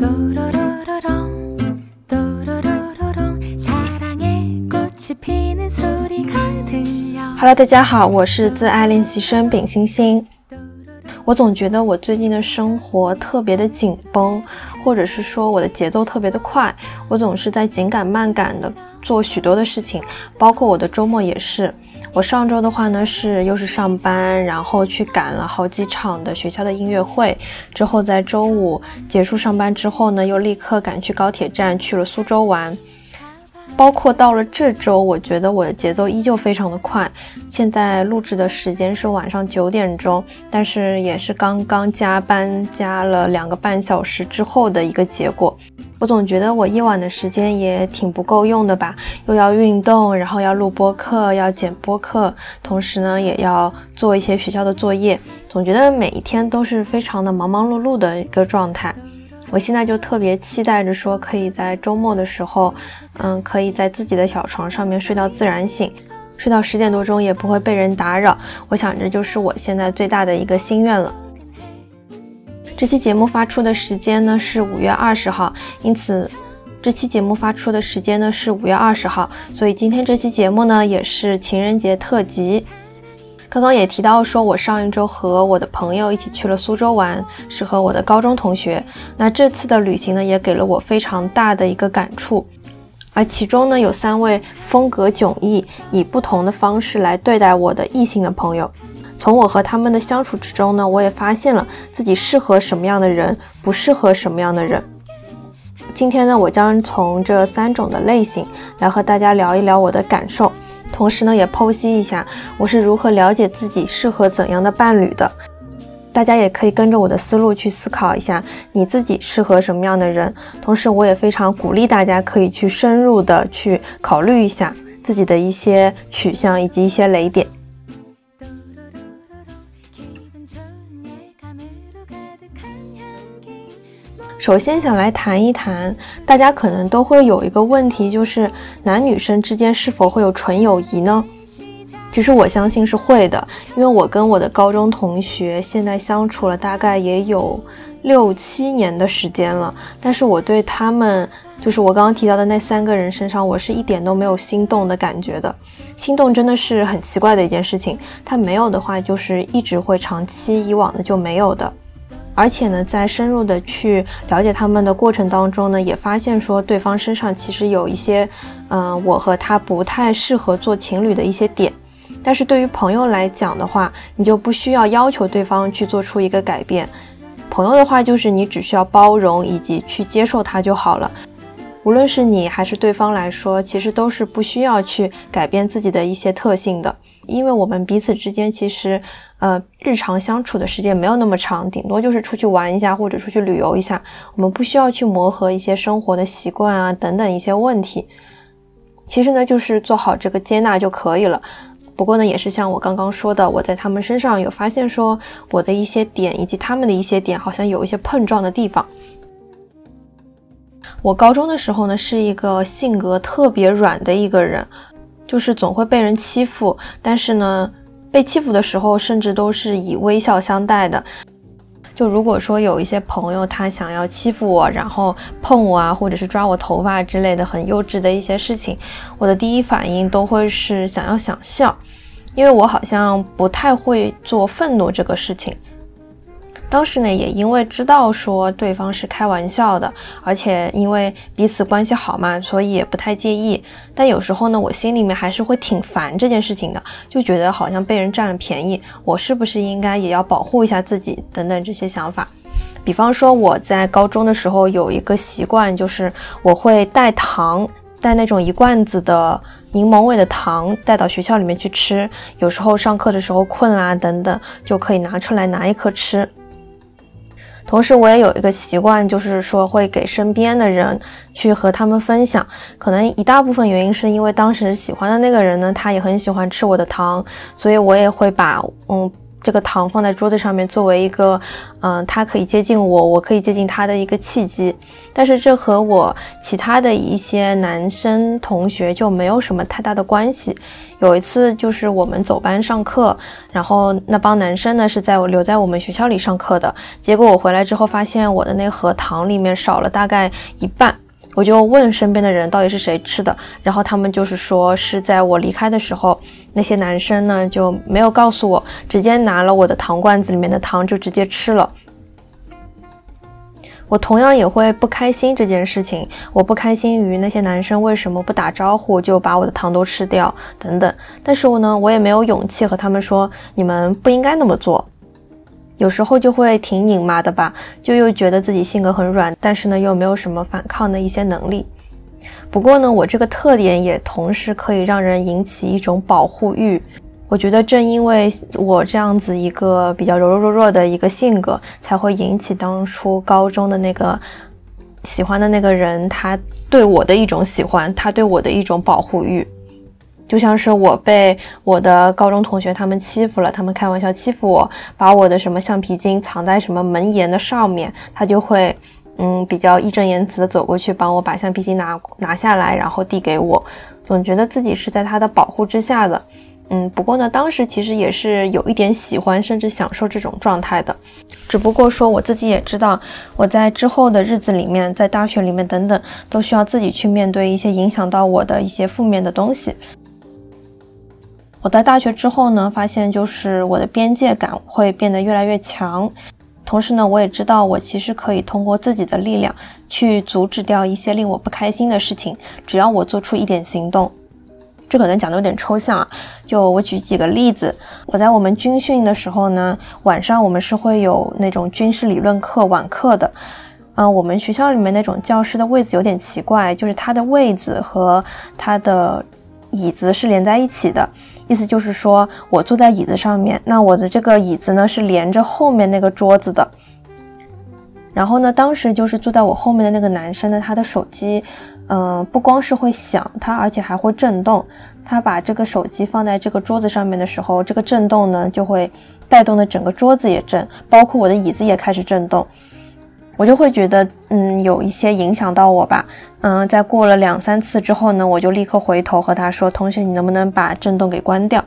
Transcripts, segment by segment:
Hello，大家好，我是自爱练习生丙星星。我总觉得我最近的生活特别的紧绷，或者是说我的节奏特别的快，我总是在紧赶慢赶的做许多的事情，包括我的周末也是。我上周的话呢是又是上班，然后去赶了好几场的学校的音乐会，之后在周五结束上班之后呢，又立刻赶去高铁站去了苏州玩。包括到了这周，我觉得我的节奏依旧非常的快。现在录制的时间是晚上九点钟，但是也是刚刚加班加了两个半小时之后的一个结果。我总觉得我夜晚的时间也挺不够用的吧，又要运动，然后要录播课，要剪播课，同时呢也要做一些学校的作业，总觉得每一天都是非常的忙忙碌碌的一个状态。我现在就特别期待着说，可以在周末的时候，嗯，可以在自己的小床上面睡到自然醒，睡到十点多钟也不会被人打扰。我想这就是我现在最大的一个心愿了。这期节目发出的时间呢是五月二十号，因此这期节目发出的时间呢是五月二十号，所以今天这期节目呢也是情人节特辑。刚刚也提到说，我上一周和我的朋友一起去了苏州玩，是和我的高中同学。那这次的旅行呢，也给了我非常大的一个感触。而其中呢，有三位风格迥异、以不同的方式来对待我的异性的朋友。从我和他们的相处之中呢，我也发现了自己适合什么样的人，不适合什么样的人。今天呢，我将从这三种的类型来和大家聊一聊我的感受。同时呢，也剖析一下我是如何了解自己适合怎样的伴侣的。大家也可以跟着我的思路去思考一下，你自己适合什么样的人。同时，我也非常鼓励大家可以去深入的去考虑一下自己的一些取向以及一些雷点。首先想来谈一谈，大家可能都会有一个问题，就是男女生之间是否会有纯友谊呢？其实我相信是会的，因为我跟我的高中同学现在相处了大概也有六七年的时间了，但是我对他们，就是我刚刚提到的那三个人身上，我是一点都没有心动的感觉的。心动真的是很奇怪的一件事情，他没有的话，就是一直会长期以往的就没有的。而且呢，在深入的去了解他们的过程当中呢，也发现说对方身上其实有一些，嗯，我和他不太适合做情侣的一些点。但是对于朋友来讲的话，你就不需要要求对方去做出一个改变。朋友的话，就是你只需要包容以及去接受他就好了。无论是你还是对方来说，其实都是不需要去改变自己的一些特性的。因为我们彼此之间其实，呃，日常相处的时间没有那么长，顶多就是出去玩一下或者出去旅游一下，我们不需要去磨合一些生活的习惯啊等等一些问题。其实呢，就是做好这个接纳就可以了。不过呢，也是像我刚刚说的，我在他们身上有发现说，我的一些点以及他们的一些点好像有一些碰撞的地方。我高中的时候呢，是一个性格特别软的一个人。就是总会被人欺负，但是呢，被欺负的时候，甚至都是以微笑相待的。就如果说有一些朋友他想要欺负我，然后碰我啊，或者是抓我头发之类的很幼稚的一些事情，我的第一反应都会是想要想笑，因为我好像不太会做愤怒这个事情。当时呢，也因为知道说对方是开玩笑的，而且因为彼此关系好嘛，所以也不太介意。但有时候呢，我心里面还是会挺烦这件事情的，就觉得好像被人占了便宜，我是不是应该也要保护一下自己等等这些想法。比方说我在高中的时候有一个习惯，就是我会带糖，带那种一罐子的柠檬味的糖带到学校里面去吃。有时候上课的时候困啦等等，就可以拿出来拿一颗吃。同时，我也有一个习惯，就是说会给身边的人去和他们分享。可能一大部分原因是因为当时喜欢的那个人呢，他也很喜欢吃我的糖，所以我也会把嗯这个糖放在桌子上面，作为一个，嗯，他可以接近我，我可以接近他的一个契机。但是这和我其他的一些男生同学就没有什么太大的关系。有一次就是我们走班上课，然后那帮男生呢是在我留在我们学校里上课的，结果我回来之后发现我的那盒糖里面少了大概一半。我就问身边的人到底是谁吃的，然后他们就是说是在我离开的时候，那些男生呢就没有告诉我，直接拿了我的糖罐子里面的糖就直接吃了。我同样也会不开心这件事情，我不开心于那些男生为什么不打招呼就把我的糖都吃掉等等，但是我呢，我也没有勇气和他们说你们不应该那么做。有时候就会挺拧巴的吧，就又觉得自己性格很软，但是呢又没有什么反抗的一些能力。不过呢，我这个特点也同时可以让人引起一种保护欲。我觉得正因为我这样子一个比较柔柔弱弱的一个性格，才会引起当初高中的那个喜欢的那个人他对我的一种喜欢，他对我的一种保护欲。就像是我被我的高中同学他们欺负了，他们开玩笑欺负我，把我的什么橡皮筋藏在什么门檐的上面，他就会，嗯，比较义正言辞的走过去帮我把橡皮筋拿拿下来，然后递给我，总觉得自己是在他的保护之下的，嗯，不过呢，当时其实也是有一点喜欢，甚至享受这种状态的，只不过说我自己也知道，我在之后的日子里面，在大学里面等等，都需要自己去面对一些影响到我的一些负面的东西。我在大学之后呢，发现就是我的边界感会变得越来越强，同时呢，我也知道我其实可以通过自己的力量去阻止掉一些令我不开心的事情，只要我做出一点行动。这可能讲的有点抽象啊，就我举几个例子。我在我们军训的时候呢，晚上我们是会有那种军事理论课晚课的，嗯，我们学校里面那种教室的位子有点奇怪，就是它的位子和它的椅子是连在一起的。意思就是说，我坐在椅子上面，那我的这个椅子呢是连着后面那个桌子的。然后呢，当时就是坐在我后面的那个男生呢，他的手机，嗯，不光是会响，他而且还会震动。他把这个手机放在这个桌子上面的时候，这个震动呢就会带动的整个桌子也震，包括我的椅子也开始震动。我就会觉得，嗯，有一些影响到我吧，嗯，在过了两三次之后呢，我就立刻回头和他说：“同学，你能不能把震动给关掉？”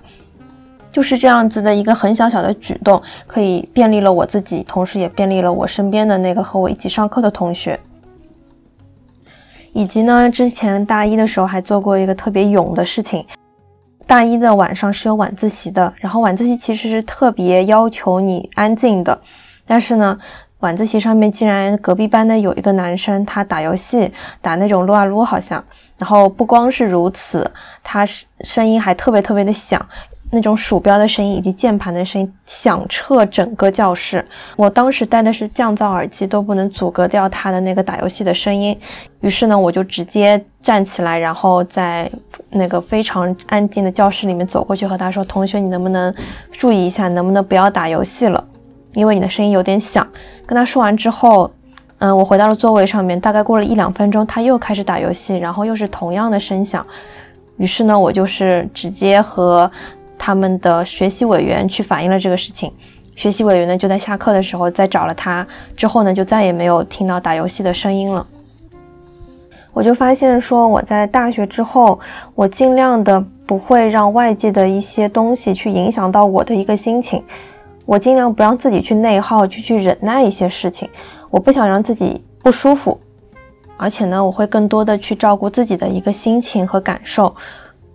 就是这样子的一个很小小的举动，可以便利了我自己，同时也便利了我身边的那个和我一起上课的同学。以及呢，之前大一的时候还做过一个特别勇的事情，大一的晚上是有晚自习的，然后晚自习其实是特别要求你安静的，但是呢。晚自习上面竟然隔壁班的有一个男生，他打游戏，打那种撸啊撸好像。然后不光是如此，他声音还特别特别的响，那种鼠标的声音以及键盘的声音响彻整个教室。我当时戴的是降噪耳机，都不能阻隔掉他的那个打游戏的声音。于是呢，我就直接站起来，然后在那个非常安静的教室里面走过去，和他说：“同学，你能不能注意一下，能不能不要打游戏了？”因为你的声音有点响，跟他说完之后，嗯，我回到了座位上面。大概过了一两分钟，他又开始打游戏，然后又是同样的声响。于是呢，我就是直接和他们的学习委员去反映了这个事情。学习委员呢，就在下课的时候再找了他，之后呢，就再也没有听到打游戏的声音了。我就发现说，我在大学之后，我尽量的不会让外界的一些东西去影响到我的一个心情。我尽量不让自己去内耗，去去忍耐一些事情。我不想让自己不舒服，而且呢，我会更多的去照顾自己的一个心情和感受。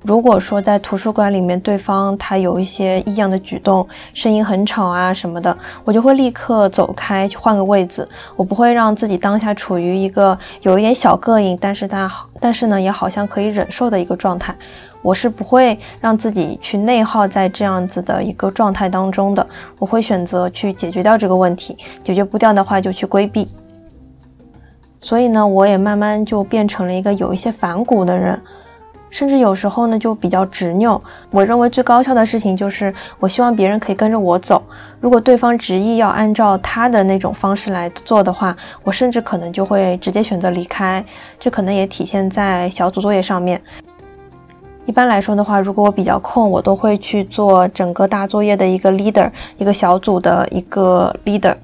如果说在图书馆里面，对方他有一些异样的举动，声音很吵啊什么的，我就会立刻走开，去换个位子。我不会让自己当下处于一个有一点小膈应，但是他好，但是呢，也好像可以忍受的一个状态。我是不会让自己去内耗在这样子的一个状态当中的，我会选择去解决掉这个问题，解决不掉的话就去规避。所以呢，我也慢慢就变成了一个有一些反骨的人，甚至有时候呢就比较执拗。我认为最高效的事情就是，我希望别人可以跟着我走。如果对方执意要按照他的那种方式来做的话，我甚至可能就会直接选择离开。这可能也体现在小组作业上面。一般来说的话，如果我比较空，我都会去做整个大作业的一个 leader，一个小组的一个 leader。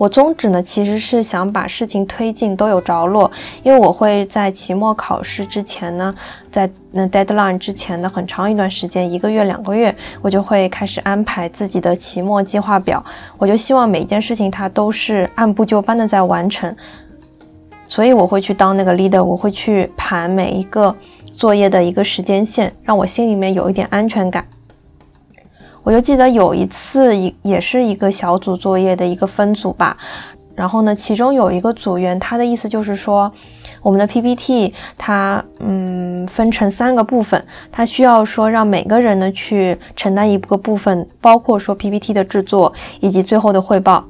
我宗旨呢，其实是想把事情推进都有着落，因为我会在期末考试之前呢，在那 deadline 之前的很长一段时间，一个月、两个月，我就会开始安排自己的期末计划表。我就希望每一件事情它都是按部就班的在完成，所以我会去当那个 leader，我会去盘每一个。作业的一个时间线，让我心里面有一点安全感。我就记得有一次，一也是一个小组作业的一个分组吧。然后呢，其中有一个组员，他的意思就是说，我们的 PPT 它嗯分成三个部分，他需要说让每个人呢去承担一个部分，包括说 PPT 的制作以及最后的汇报。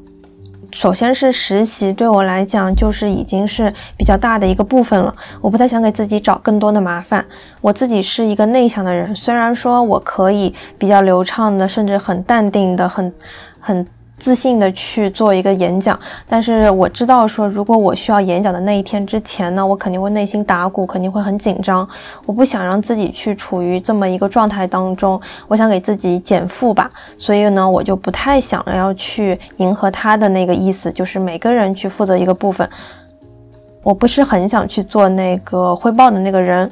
首先是实习，对我来讲就是已经是比较大的一个部分了。我不太想给自己找更多的麻烦。我自己是一个内向的人，虽然说我可以比较流畅的，甚至很淡定的，很很。自信的去做一个演讲，但是我知道说，如果我需要演讲的那一天之前呢，我肯定会内心打鼓，肯定会很紧张。我不想让自己去处于这么一个状态当中，我想给自己减负吧。所以呢，我就不太想要去迎合他的那个意思，就是每个人去负责一个部分。我不是很想去做那个汇报的那个人。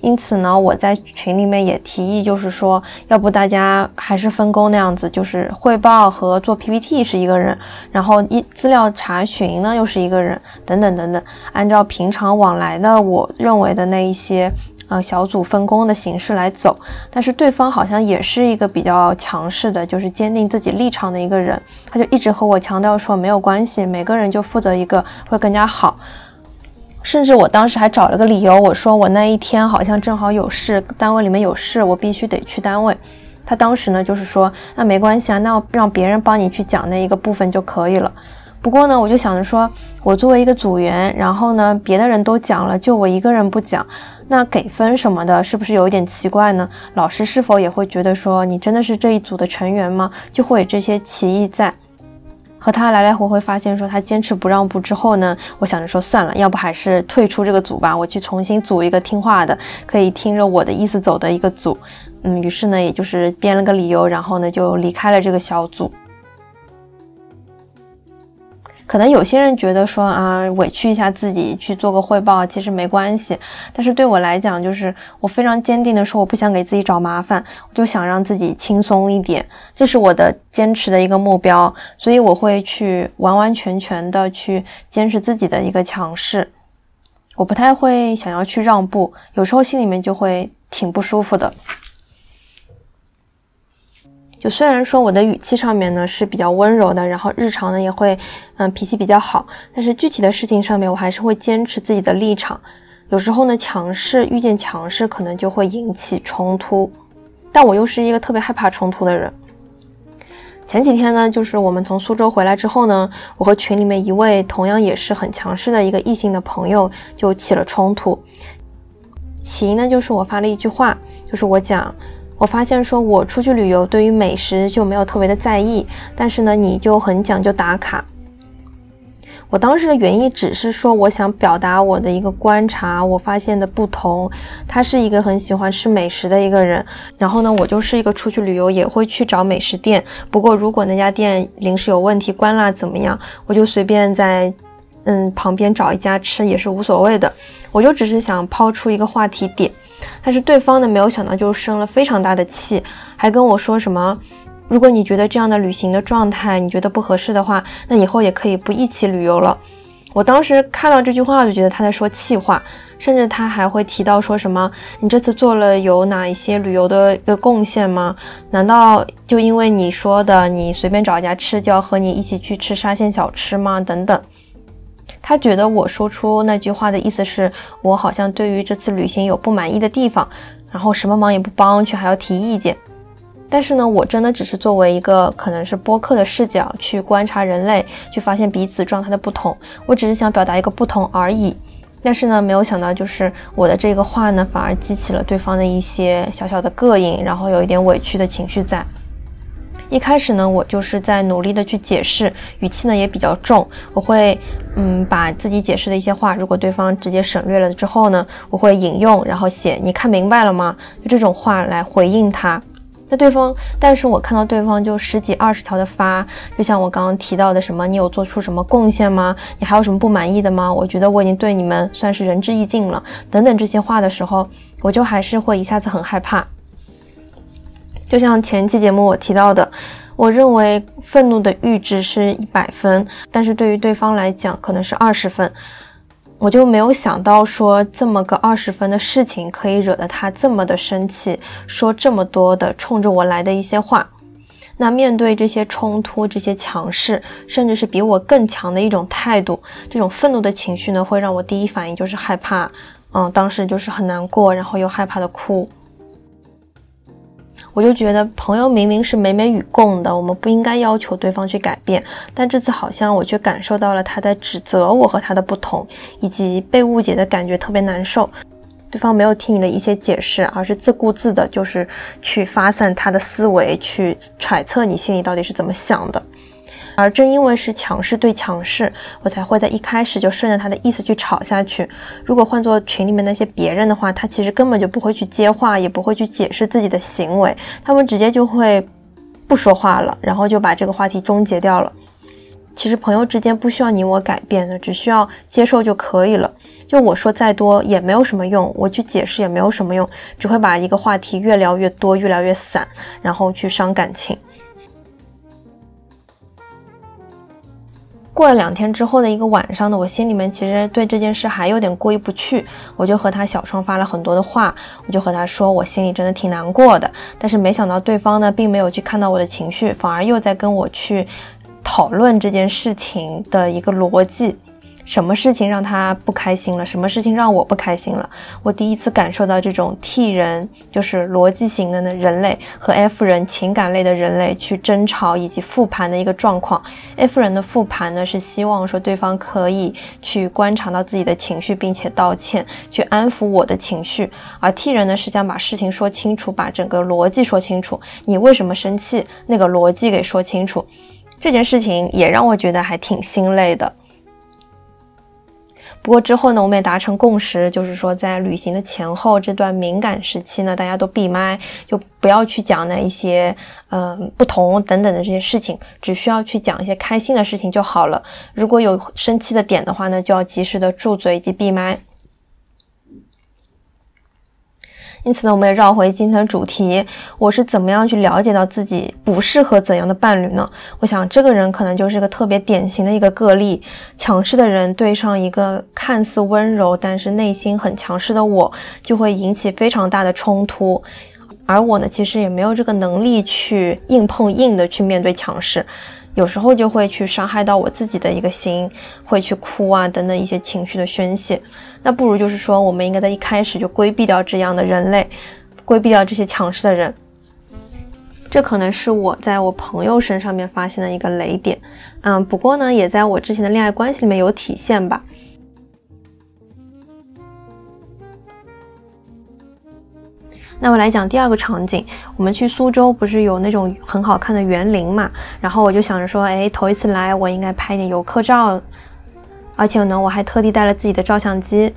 因此呢，我在群里面也提议，就是说，要不大家还是分工那样子，就是汇报和做 PPT 是一个人，然后一资料查询呢又是一个人，等等等等，按照平常往来的我认为的那一些呃小组分工的形式来走。但是对方好像也是一个比较强势的，就是坚定自己立场的一个人，他就一直和我强调说没有关系，每个人就负责一个会更加好。甚至我当时还找了个理由，我说我那一天好像正好有事，单位里面有事，我必须得去单位。他当时呢就是说，那没关系啊，那让别人帮你去讲那一个部分就可以了。不过呢，我就想着说，我作为一个组员，然后呢别的人都讲了，就我一个人不讲，那给分什么的，是不是有一点奇怪呢？老师是否也会觉得说，你真的是这一组的成员吗？就会有这些歧义在。和他来来回回，发现说他坚持不让步之后呢，我想着说算了，要不还是退出这个组吧，我去重新组一个听话的，可以听着我的意思走的一个组。嗯，于是呢，也就是编了个理由，然后呢就离开了这个小组。可能有些人觉得说啊，委屈一下自己去做个汇报，其实没关系。但是对我来讲，就是我非常坚定的说，我不想给自己找麻烦，我就想让自己轻松一点，这是我的坚持的一个目标。所以我会去完完全全的去坚持自己的一个强势，我不太会想要去让步，有时候心里面就会挺不舒服的。就虽然说我的语气上面呢是比较温柔的，然后日常呢也会，嗯，脾气比较好，但是具体的事情上面我还是会坚持自己的立场。有时候呢，强势遇见强势，可能就会引起冲突，但我又是一个特别害怕冲突的人。前几天呢，就是我们从苏州回来之后呢，我和群里面一位同样也是很强势的一个异性的朋友就起了冲突。起因呢，就是我发了一句话，就是我讲。我发现说，我出去旅游对于美食就没有特别的在意，但是呢，你就很讲究打卡。我当时的原意只是说，我想表达我的一个观察，我发现的不同。他是一个很喜欢吃美食的一个人，然后呢，我就是一个出去旅游也会去找美食店。不过如果那家店临时有问题关了怎么样，我就随便在嗯旁边找一家吃也是无所谓的。我就只是想抛出一个话题点。但是对方呢，没有想到就生了非常大的气，还跟我说什么，如果你觉得这样的旅行的状态你觉得不合适的话，那以后也可以不一起旅游了。我当时看到这句话，我就觉得他在说气话，甚至他还会提到说什么，你这次做了有哪一些旅游的一个贡献吗？难道就因为你说的，你随便找一家吃就要和你一起去吃沙县小吃吗？等等。他觉得我说出那句话的意思是我好像对于这次旅行有不满意的地方，然后什么忙也不帮，却还要提意见。但是呢，我真的只是作为一个可能是播客的视角去观察人类，去发现彼此状态的不同。我只是想表达一个不同而已。但是呢，没有想到就是我的这个话呢，反而激起了对方的一些小小的膈应，然后有一点委屈的情绪在。一开始呢，我就是在努力的去解释，语气呢也比较重。我会，嗯，把自己解释的一些话，如果对方直接省略了之后呢，我会引用，然后写“你看明白了吗？”就这种话来回应他。那对方，但是我看到对方就十几二十条的发，就像我刚刚提到的什么，你有做出什么贡献吗？你还有什么不满意的吗？我觉得我已经对你们算是仁至义尽了，等等这些话的时候，我就还是会一下子很害怕。就像前期节目我提到的，我认为愤怒的阈值是一百分，但是对于对方来讲可能是二十分。我就没有想到说这么个二十分的事情可以惹得他这么的生气，说这么多的冲着我来的一些话。那面对这些冲突、这些强势，甚至是比我更强的一种态度，这种愤怒的情绪呢，会让我第一反应就是害怕。嗯，当时就是很难过，然后又害怕的哭。我就觉得朋友明明是美美与共的，我们不应该要求对方去改变。但这次好像我却感受到了他在指责我和他的不同，以及被误解的感觉特别难受。对方没有听你的一些解释，而是自顾自的，就是去发散他的思维，去揣测你心里到底是怎么想的。而正因为是强势对强势，我才会在一开始就顺着他的意思去吵下去。如果换做群里面那些别人的话，他其实根本就不会去接话，也不会去解释自己的行为，他们直接就会不说话了，然后就把这个话题终结掉了。其实朋友之间不需要你我改变的，只需要接受就可以了。就我说再多也没有什么用，我去解释也没有什么用，只会把一个话题越聊越多，越聊越散，然后去伤感情。过了两天之后的一个晚上呢，我心里面其实对这件事还有点过意不去，我就和他小窗发了很多的话，我就和他说我心里真的挺难过的，但是没想到对方呢并没有去看到我的情绪，反而又在跟我去讨论这件事情的一个逻辑。什么事情让他不开心了？什么事情让我不开心了？我第一次感受到这种 T 人就是逻辑型的呢人类和 F 人情感类的人类去争吵以及复盘的一个状况。F 人的复盘呢是希望说对方可以去观察到自己的情绪，并且道歉，去安抚我的情绪。而 T 人呢是想把事情说清楚，把整个逻辑说清楚。你为什么生气？那个逻辑给说清楚。这件事情也让我觉得还挺心累的。不过之后呢，我们也达成共识，就是说在旅行的前后这段敏感时期呢，大家都闭麦，就不要去讲那一些嗯不同等等的这些事情，只需要去讲一些开心的事情就好了。如果有生气的点的话呢，就要及时的住嘴以及闭麦。因此呢，我们也绕回今天的主题，我是怎么样去了解到自己不适合怎样的伴侣呢？我想这个人可能就是一个特别典型的一个个例，强势的人对上一个看似温柔但是内心很强势的我，就会引起非常大的冲突，而我呢，其实也没有这个能力去硬碰硬的去面对强势。有时候就会去伤害到我自己的一个心，会去哭啊等等一些情绪的宣泄。那不如就是说，我们应该在一开始就规避掉这样的人类，规避掉这些强势的人。这可能是我在我朋友身上面发现的一个雷点。嗯，不过呢，也在我之前的恋爱关系里面有体现吧。那我来讲第二个场景，我们去苏州不是有那种很好看的园林嘛？然后我就想着说，哎，头一次来，我应该拍点游客照，而且呢，我还特地带了自己的照相机。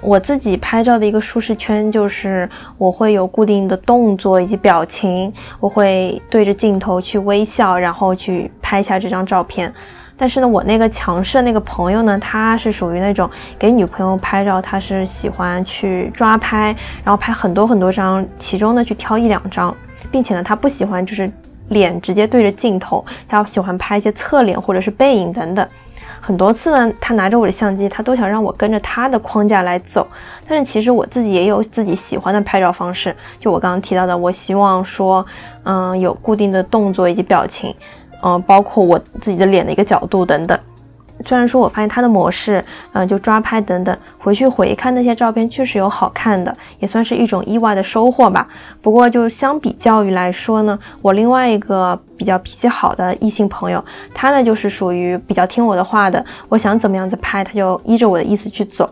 我自己拍照的一个舒适圈就是我会有固定的动作以及表情，我会对着镜头去微笑，然后去拍下这张照片。但是呢，我那个强势的那个朋友呢，他是属于那种给女朋友拍照，他是喜欢去抓拍，然后拍很多很多张，其中呢去挑一两张，并且呢，他不喜欢就是脸直接对着镜头，他喜欢拍一些侧脸或者是背影等等。很多次呢，他拿着我的相机，他都想让我跟着他的框架来走。但是其实我自己也有自己喜欢的拍照方式，就我刚刚提到的，我希望说，嗯，有固定的动作以及表情。嗯，包括我自己的脸的一个角度等等。虽然说我发现他的模式，嗯，就抓拍等等，回去回看那些照片，确实有好看的，也算是一种意外的收获吧。不过就相比较于来说呢，我另外一个比较脾气好的异性朋友，他呢就是属于比较听我的话的，我想怎么样子拍，他就依着我的意思去走。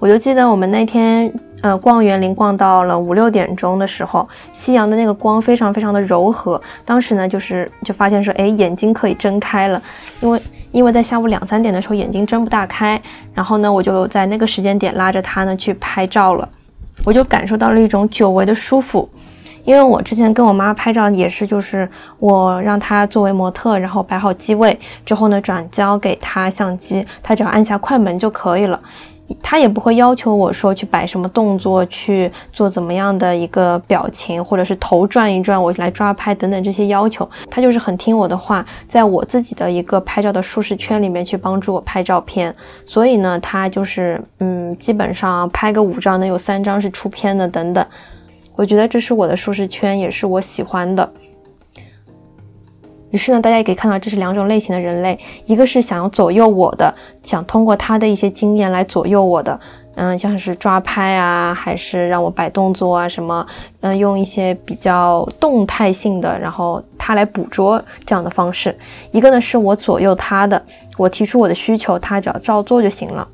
我就记得我们那天。呃，逛园林逛到了五六点钟的时候，夕阳的那个光非常非常的柔和。当时呢，就是就发现说，哎，眼睛可以睁开了，因为因为在下午两三点的时候眼睛睁不大开。然后呢，我就在那个时间点拉着他呢去拍照了，我就感受到了一种久违的舒服。因为我之前跟我妈拍照也是，就是我让她作为模特，然后摆好机位之后呢，转交给她相机，她只要按下快门就可以了。他也不会要求我说去摆什么动作，去做怎么样的一个表情，或者是头转一转，我来抓拍等等这些要求。他就是很听我的话，在我自己的一个拍照的舒适圈里面去帮助我拍照片。所以呢，他就是嗯，基本上拍个五张能有三张是出片的等等。我觉得这是我的舒适圈，也是我喜欢的。于是呢，大家也可以看到，这是两种类型的人类，一个是想要左右我的，想通过他的一些经验来左右我的，嗯，像是抓拍啊，还是让我摆动作啊，什么，嗯，用一些比较动态性的，然后他来捕捉这样的方式。一个呢是我左右他的，我提出我的需求，他只要照做就行了。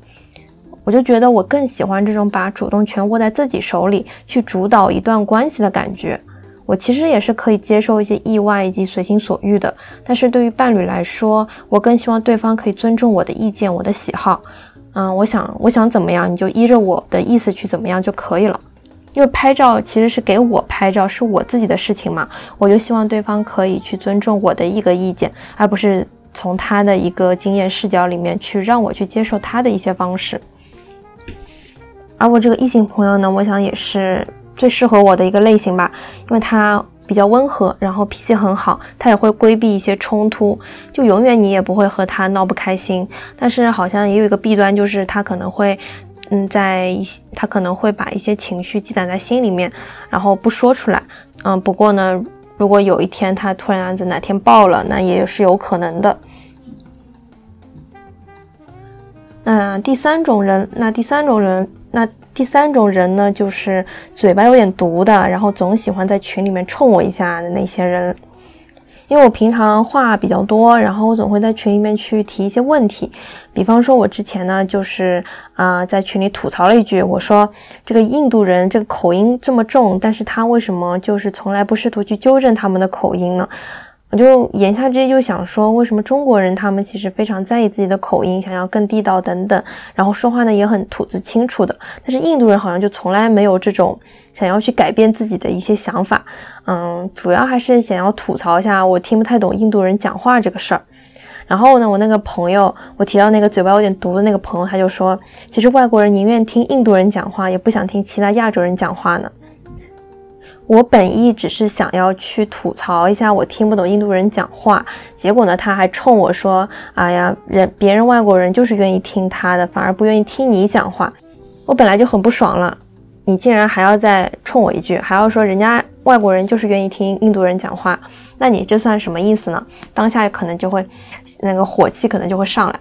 我就觉得我更喜欢这种把主动权握在自己手里，去主导一段关系的感觉。我其实也是可以接受一些意外以及随心所欲的，但是对于伴侣来说，我更希望对方可以尊重我的意见、我的喜好。嗯，我想我想怎么样，你就依着我的意思去怎么样就可以了。因为拍照其实是给我拍照，是我自己的事情嘛，我就希望对方可以去尊重我的一个意见，而不是从他的一个经验视角里面去让我去接受他的一些方式。而我这个异性朋友呢，我想也是。最适合我的一个类型吧，因为他比较温和，然后脾气很好，他也会规避一些冲突，就永远你也不会和他闹不开心。但是好像也有一个弊端，就是他可能会，嗯，在一他可能会把一些情绪积攒在心里面，然后不说出来。嗯，不过呢，如果有一天他突然子哪天爆了，那也是有可能的。那第三种人，那第三种人。那第三种人呢，就是嘴巴有点毒的，然后总喜欢在群里面冲我一下的那些人。因为我平常话比较多，然后我总会在群里面去提一些问题。比方说，我之前呢，就是啊，在群里吐槽了一句，我说这个印度人这个口音这么重，但是他为什么就是从来不试图去纠正他们的口音呢？我就言下之意就想说，为什么中国人他们其实非常在意自己的口音，想要更地道等等，然后说话呢也很吐字清楚的，但是印度人好像就从来没有这种想要去改变自己的一些想法，嗯，主要还是想要吐槽一下我听不太懂印度人讲话这个事儿。然后呢，我那个朋友，我提到那个嘴巴有点毒的那个朋友，他就说，其实外国人宁愿听印度人讲话，也不想听其他亚洲人讲话呢。我本意只是想要去吐槽一下我听不懂印度人讲话，结果呢，他还冲我说：“哎呀，人别人外国人就是愿意听他的，反而不愿意听你讲话。”我本来就很不爽了，你竟然还要再冲我一句，还要说人家外国人就是愿意听印度人讲话，那你这算什么意思呢？当下可能就会那个火气可能就会上来。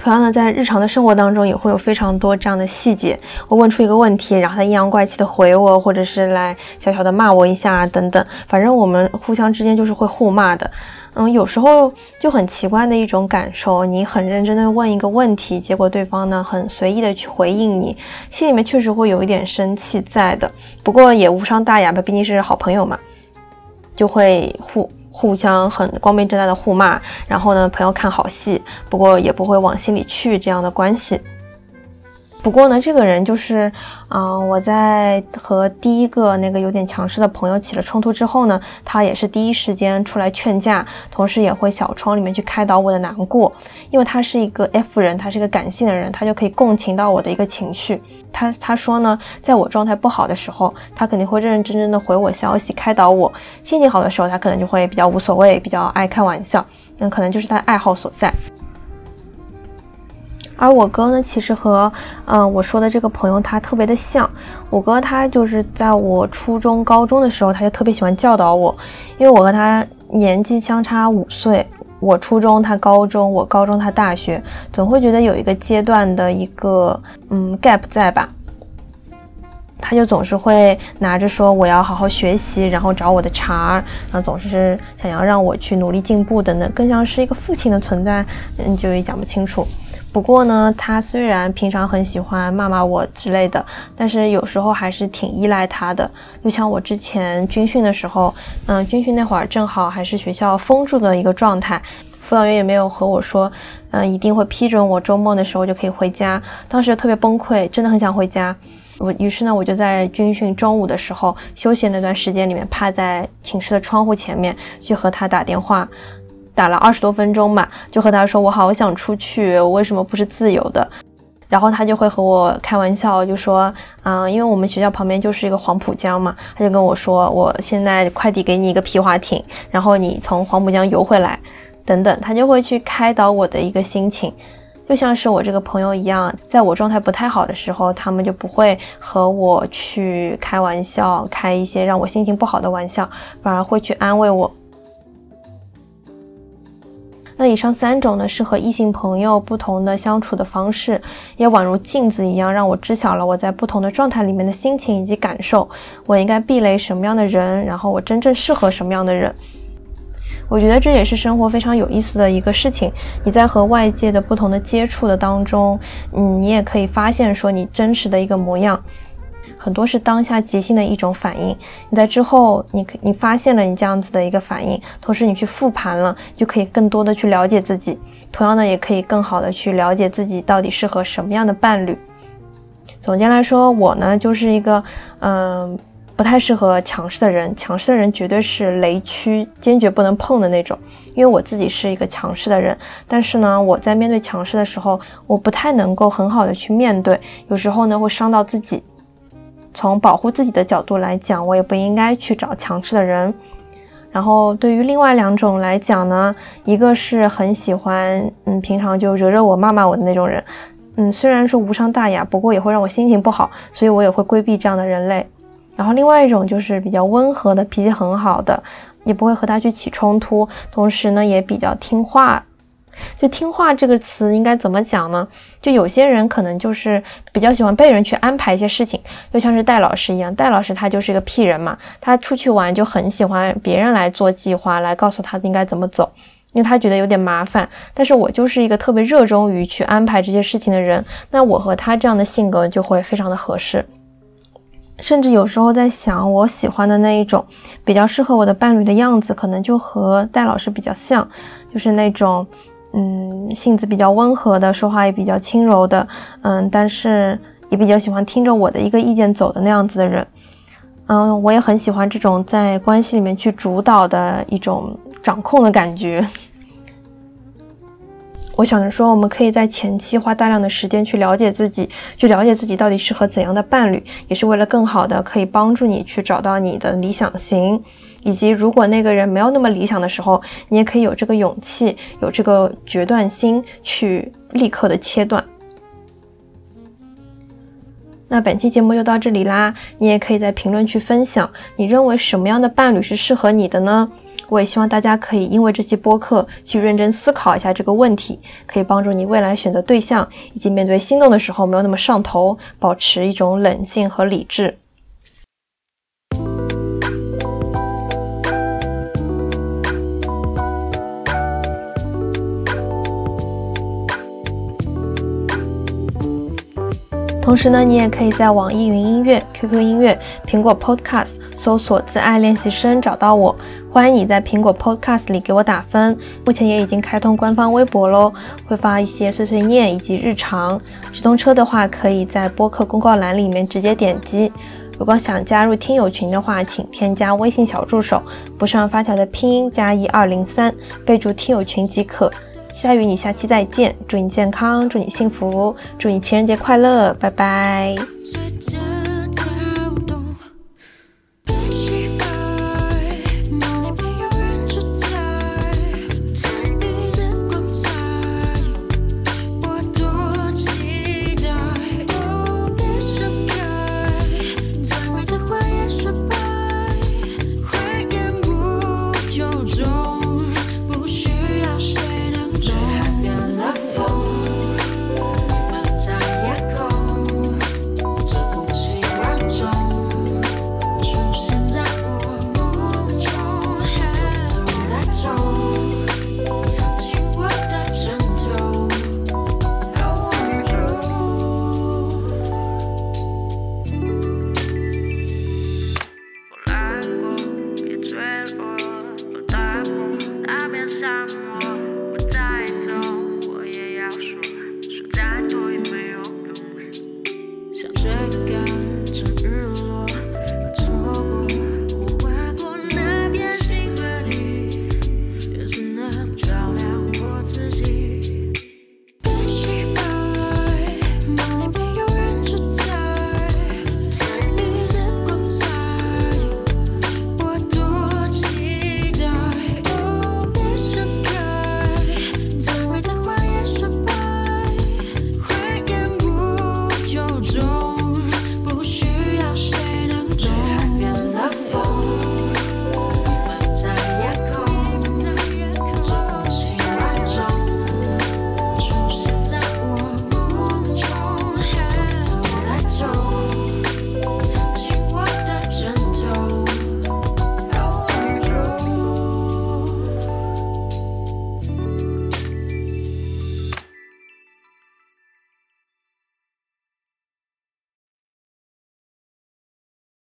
同样的，在日常的生活当中，也会有非常多这样的细节。我问出一个问题，然后他阴阳怪气的回我，或者是来小小的骂我一下等等。反正我们互相之间就是会互骂的。嗯，有时候就很奇怪的一种感受，你很认真的问一个问题，结果对方呢很随意的去回应你，心里面确实会有一点生气在的。不过也无伤大雅吧，毕竟是好朋友嘛，就会互。互相很光明正大的互骂，然后呢，朋友看好戏，不过也不会往心里去这样的关系。不过呢，这个人就是，嗯，我在和第一个那个有点强势的朋友起了冲突之后呢，他也是第一时间出来劝架，同时也会小窗里面去开导我的难过，因为他是一个 F 人，他是一个感性的人，他就可以共情到我的一个情绪。他他说呢，在我状态不好的时候，他肯定会认认真真的回我消息，开导我；心情好的时候，他可能就会比较无所谓，比较爱开玩笑，那可能就是他的爱好所在。而我哥呢，其实和，嗯，我说的这个朋友他特别的像。我哥他就是在我初中、高中的时候，他就特别喜欢教导我，因为我和他年纪相差五岁，我初中他高中，我高中他大学，总会觉得有一个阶段的一个嗯 gap 在吧？他就总是会拿着说我要好好学习，然后找我的茬儿，然后总是想要让我去努力进步等等，更像是一个父亲的存在，嗯，就也讲不清楚。不过呢，他虽然平常很喜欢骂骂我之类的，但是有时候还是挺依赖他的。就像我之前军训的时候，嗯，军训那会儿正好还是学校封住的一个状态，辅导员也没有和我说，嗯，一定会批准我周末的时候就可以回家。当时特别崩溃，真的很想回家。我于是呢，我就在军训中午的时候休息那段时间里面，趴在寝室的窗户前面去和他打电话。打了二十多分钟嘛，就和他说我好想出去，我为什么不是自由的？然后他就会和我开玩笑，就说，嗯，因为我们学校旁边就是一个黄浦江嘛，他就跟我说，我现在快递给你一个皮划艇，然后你从黄浦江游回来，等等，他就会去开导我的一个心情，就像是我这个朋友一样，在我状态不太好的时候，他们就不会和我去开玩笑，开一些让我心情不好的玩笑，反而会去安慰我。那以上三种呢，是和异性朋友不同的相处的方式，也宛如镜子一样，让我知晓了我在不同的状态里面的心情以及感受，我应该避雷什么样的人，然后我真正适合什么样的人。我觉得这也是生活非常有意思的一个事情。你在和外界的不同的接触的当中，嗯，你也可以发现说你真实的一个模样。很多是当下即兴的一种反应，你在之后，你你发现了你这样子的一个反应，同时你去复盘了，就可以更多的去了解自己，同样的也可以更好的去了解自己到底适合什么样的伴侣。总结来说，我呢就是一个嗯不太适合强势的人，强势的人绝对是雷区，坚决不能碰的那种。因为我自己是一个强势的人，但是呢，我在面对强势的时候，我不太能够很好的去面对，有时候呢会伤到自己。从保护自己的角度来讲，我也不应该去找强势的人。然后对于另外两种来讲呢，一个是很喜欢，嗯，平常就惹惹我、骂骂我的那种人，嗯，虽然说无伤大雅，不过也会让我心情不好，所以我也会规避这样的人类。然后另外一种就是比较温和的，脾气很好的，也不会和他去起冲突，同时呢也比较听话。就听话这个词应该怎么讲呢？就有些人可能就是比较喜欢被人去安排一些事情，就像是戴老师一样。戴老师他就是一个屁人嘛，他出去玩就很喜欢别人来做计划，来告诉他应该怎么走，因为他觉得有点麻烦。但是我就是一个特别热衷于去安排这些事情的人，那我和他这样的性格就会非常的合适。甚至有时候在想，我喜欢的那一种比较适合我的伴侣的样子，可能就和戴老师比较像，就是那种。嗯，性子比较温和的，说话也比较轻柔的，嗯，但是也比较喜欢听着我的一个意见走的那样子的人，嗯，我也很喜欢这种在关系里面去主导的一种掌控的感觉。我想着说，我们可以在前期花大量的时间去了解自己，去了解自己到底适合怎样的伴侣，也是为了更好的可以帮助你去找到你的理想型。以及，如果那个人没有那么理想的时候，你也可以有这个勇气，有这个决断心，去立刻的切断。那本期节目就到这里啦，你也可以在评论区分享，你认为什么样的伴侣是适合你的呢？我也希望大家可以因为这期播客去认真思考一下这个问题，可以帮助你未来选择对象，以及面对心动的时候没有那么上头，保持一种冷静和理智。同时呢，你也可以在网易云音乐、QQ 音乐、苹果 Podcast 搜索“自爱练习生”找到我。欢迎你在苹果 Podcast 里给我打分。目前也已经开通官方微博喽，会发一些碎碎念以及日常。直通车的话，可以在播客公告栏里面直接点击。如果想加入听友群的话，请添加微信小助手，不上发条的拼音加一二零三，备注听友群即可。下雨，你下期再见，祝你健康，祝你幸福，祝你情人节快乐，拜拜。